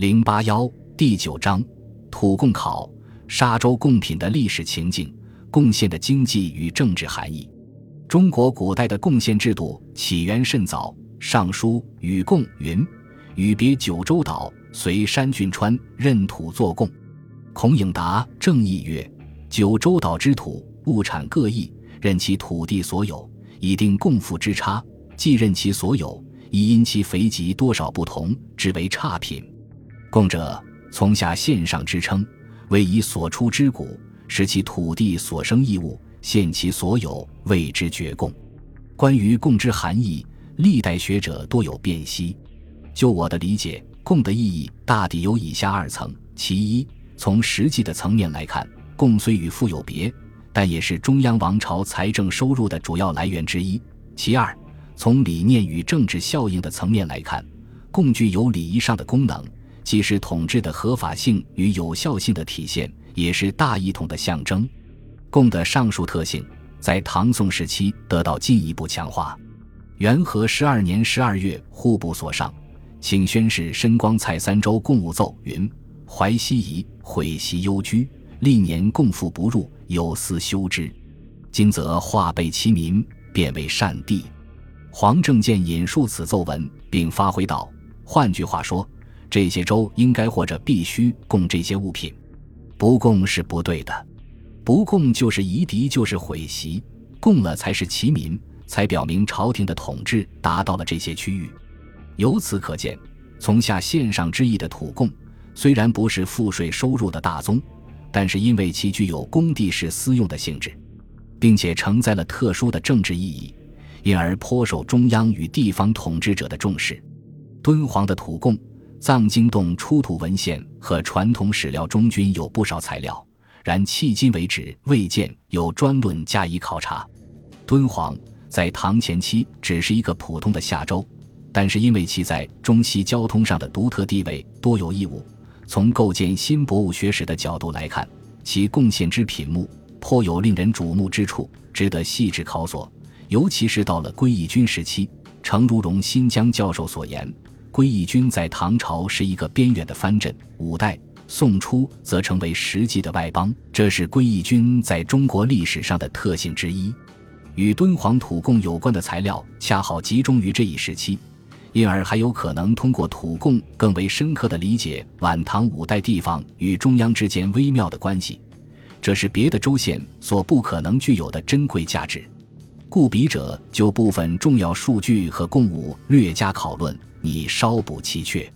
零八幺第九章土贡考沙洲贡品的历史情境，贡献的经济与政治含义。中国古代的贡献制度起源甚早，《尚书·禹贡》云：“禹别九州岛，随山郡川，任土作贡。”孔颖达正义曰：“九州岛之土物产各异，任其土地所有，以定贡赋之差。既任其所有，亦因其肥瘠多少不同，之为差品。贡者，从下献上之称，为以所出之谷，使其土地所生异物，献其所有，谓之绝贡。关于贡之含义，历代学者多有辨析。就我的理解，贡的意义大抵有以下二层：其一。从实际的层面来看，贡虽与富有别，但也是中央王朝财政收入的主要来源之一。其二，从理念与政治效应的层面来看，贡具有礼仪上的功能，既是统治的合法性与有效性的体现，也是大一统的象征。贡的上述特性在唐宋时期得到进一步强化。元和十二年十二月，户部所上，请宣示申光蔡三州贡务奏云。淮西夷毁袭幽居，历年共赋不入，有司修之。今则化被其民，变为善地。黄正健引述此奏文，并发挥道：“换句话说，这些州应该或者必须供这些物品，不供是不对的。不供就是夷狄，就是毁袭；供了才是其民，才表明朝廷的统治达到了这些区域。由此可见，从下献上之意的土贡。”虽然不是赋税收入的大宗，但是因为其具有公地式私用的性质，并且承载了特殊的政治意义，因而颇受中央与地方统治者的重视。敦煌的土贡、藏经洞出土文献和传统史料中均有不少材料，然迄今为止未见有专论加以考察。敦煌在唐前期只是一个普通的夏州，但是因为其在中西交通上的独特地位，多有义务。从构建新博物学史的角度来看，其贡献之品目颇有令人瞩目之处，值得细致考索。尤其是到了归义军时期，程如荣新疆教授所言，归义军在唐朝是一个边远的藩镇，五代、宋初则成为实际的外邦，这是归义军在中国历史上的特性之一。与敦煌土贡有关的材料恰好集中于这一时期。因而还有可能通过土贡更为深刻地理解晚唐五代地方与中央之间微妙的关系，这是别的州县所不可能具有的珍贵价值。故笔者就部分重要数据和贡物略加讨论，以稍补其缺。